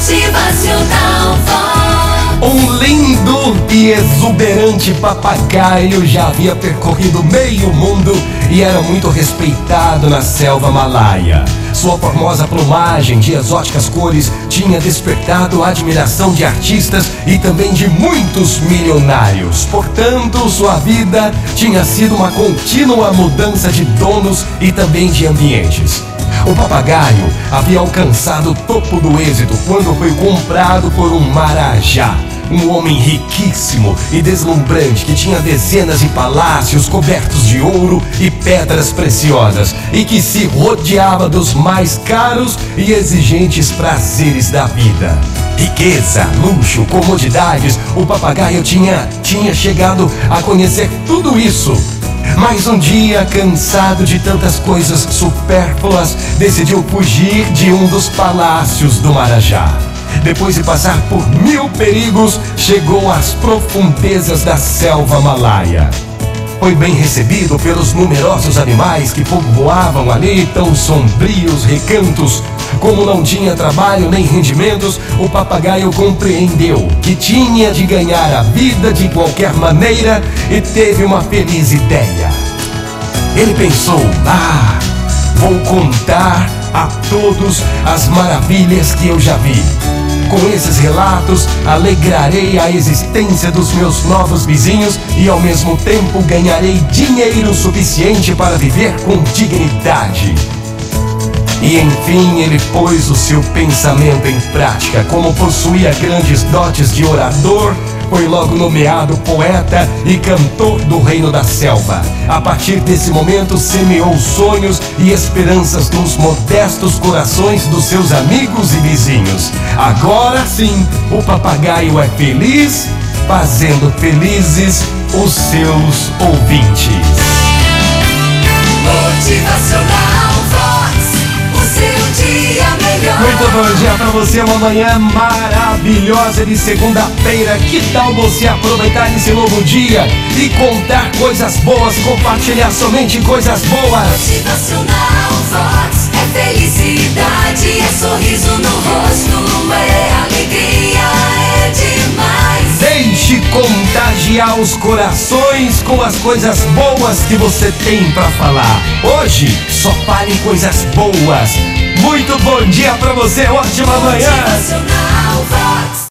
Motivacional. Um lindo e exuberante papagaio já havia percorrido meio mundo e era muito respeitado na selva malaia. Sua formosa plumagem de exóticas cores tinha despertado a admiração de artistas e também de muitos milionários. Portanto, sua vida tinha sido uma contínua mudança de donos e também de ambientes. O papagaio havia alcançado o topo do êxito quando foi comprado por um marajá. Um homem riquíssimo e deslumbrante que tinha dezenas de palácios cobertos de ouro e pedras preciosas e que se rodeava dos mais caros e exigentes prazeres da vida. Riqueza, luxo, comodidades, o papagaio tinha, tinha chegado a conhecer tudo isso mas um dia, cansado de tantas coisas supérfluas, decidiu fugir de um dos palácios do Marajá. Depois de passar por mil perigos, chegou às profundezas da selva malaia. Foi bem recebido pelos numerosos animais que povoavam ali tão sombrios recantos. Como não tinha trabalho nem rendimentos, o papagaio compreendeu que tinha de ganhar a vida de qualquer maneira e teve uma feliz ideia. Ele pensou: ah, vou contar a todos as maravilhas que eu já vi. Com esses relatos, alegrarei a existência dos meus novos vizinhos e ao mesmo tempo ganharei dinheiro suficiente para viver com dignidade. E enfim ele pôs o seu pensamento em prática. Como possuía grandes dotes de orador, foi logo nomeado poeta e cantor do Reino da Selva. A partir desse momento, semeou sonhos e esperanças nos modestos corações dos seus amigos e vizinhos. Agora sim, o papagaio é feliz, fazendo felizes os seus ouvintes. Motivacional você, uma manhã maravilhosa de segunda-feira. Que tal você aproveitar esse novo dia e contar coisas boas, compartilhar somente coisas boas? Motivacional Vox. É felicidade, é sorriso no rosto, é alegria, é demais. Deixe contagiar os corações com as coisas boas que você tem pra falar. Hoje, só fale coisas boas. Muito bom dia pra você, ótima manhã.